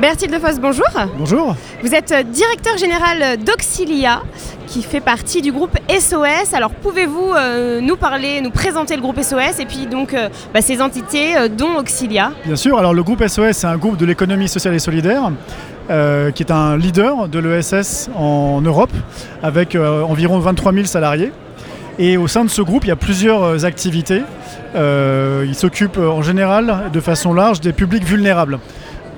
Berthilde Foss, bonjour. Bonjour. Vous êtes directeur général d'Auxilia, qui fait partie du groupe SOS. Alors pouvez-vous euh, nous parler, nous présenter le groupe SOS et puis donc euh, bah, ces entités euh, dont Auxilia? Bien sûr, alors le groupe SOS c'est un groupe de l'économie sociale et solidaire. qui est un leader de l'ESS en Europe avec environ 23 000 salariés. Et au sein de ce groupe, il y a plusieurs activités. il s'occupe en général de façon large des publics vulnérables.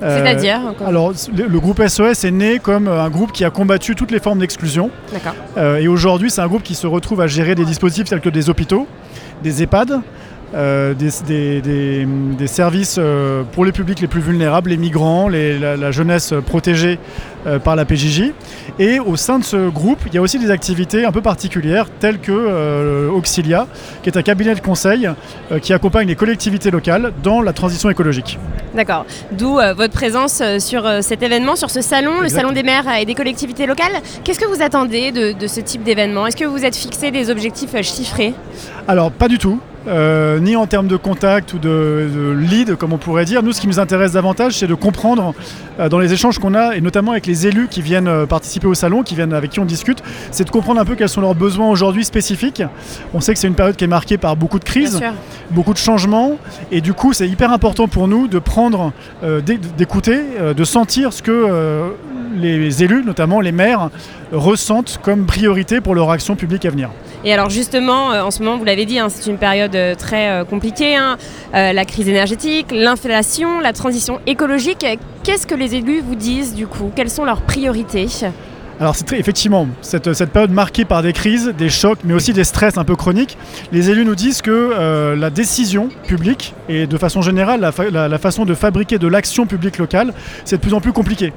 Euh, C'est-à-dire Alors, le, groupe SOS est né comme euh, un groupe qui a combattu toutes les formes d'exclusion. Euh, et aujourd'hui, c'est un groupe qui se retrouve à gérer des dispositifs tels que des hôpitaux, des EHPAD, euh, des, services euh, pour les publics les plus vulnérables, les migrants, la, jeunesse protégée euh, par la PJJ. Et au sein de ce groupe, il y a aussi des activités un peu particulières, telles que Auxilia, qui est un cabinet de conseil qui accompagne les collectivités locales dans la transition écologique. D'accord. D'où votre présence sur cet événement, sur ce salon, le salon des maires et des collectivités locales. Qu'est-ce que vous attendez de, de ce type d'événement? Est-ce que vous êtes fixé des objectifs chiffrés? Alors, pas du tout. Euh, ni en termes de contact ou de, lead, comme on pourrait dire. Nous, ce qui nous intéresse davantage, c'est de comprendre euh, dans les échanges qu'on a, et notamment avec les élus qui viennent euh, participer au salon, qui viennent avec qui on discute, c'est de comprendre un peu quels sont leurs besoins aujourd'hui spécifiques. On sait que c'est une période qui est marquée par beaucoup de crises, beaucoup de changements, et du coup, c'est hyper important pour nous de prendre, d'écouter, de sentir ce que les élus, notamment les maires, ressentent comme priorité pour leur action publique à venir. Et alors justement, euh, en ce moment, vous l'avez dit, hein, c'est une période euh, très euh, compliquée, hein. la crise énergétique, l'inflation, la transition écologique. Qu'est-ce que les élus vous disent du coup? Quelles sont leurs priorités? Alors c'est très effectivement cette, cette, période marquée par des crises, des chocs, mais aussi des stress un peu chroniques. Les élus nous disent que la décision publique et de façon générale la façon de fabriquer de l'action publique locale, c'est de plus en plus compliqué.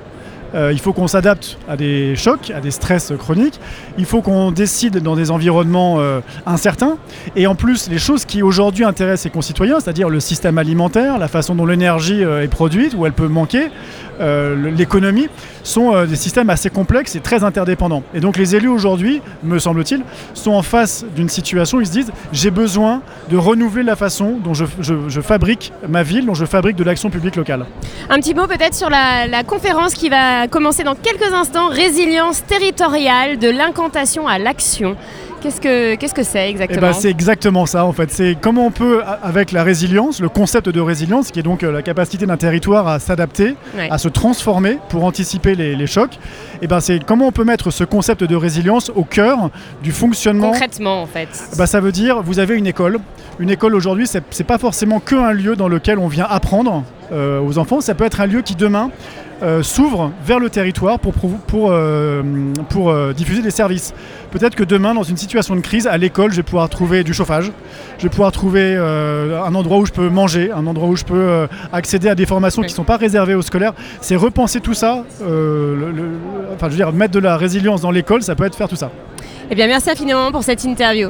Euh, il faut qu'on s'adapte à des chocs, à des stress chroniques. Il faut qu'on décide dans des environnements euh, incertains. Et en plus, les choses qui aujourd'hui intéressent les concitoyens, c'est-à-dire le système alimentaire, la façon dont l'énergie euh, est produite, où elle peut manquer, l'économie, sont des systèmes assez complexes et très interdépendants. Et donc les élus aujourd'hui, me semble-t-il, sont en face d'une situation où ils se disent j'ai besoin de renouveler la façon dont je, fabrique ma ville, dont je fabrique de l'action publique locale. Un petit mot peut-être sur la conférence qui va commencer dans quelques instants. Résilience territoriale de l'incantation à l'action. Qu'est-ce que qu'est-ce que c'est exactement eh ben, C'est exactement ça en fait. C'est comment on peut, avec la résilience, le concept de résilience, qui est donc euh, la capacité d'un territoire à s'adapter, à se transformer pour anticiper les, chocs. Et eh ben c'est comment on peut mettre ce concept de résilience au cœur du fonctionnement. Concrètement en fait. Eh ben, ça veut dire, vous avez une école. Une école aujourd'hui, c'est pas forcément qu'un lieu dans lequel on vient apprendre euh, aux enfants. Ça peut être un lieu qui demain euh, s'ouvre vers le territoire pour, pour, pour, euh, euh, diffuser des services. Peut-être que demain, dans une situation de crise, à l'école, je vais pouvoir trouver du chauffage, je vais pouvoir trouver un endroit où je peux manger, un endroit où je peux accéder à des formations qui ne sont pas réservées aux scolaires. C'est repenser tout ça, enfin je veux dire, mettre de la résilience dans l'école, ça peut être faire tout ça. Eh bien, merci infiniment pour cette interview.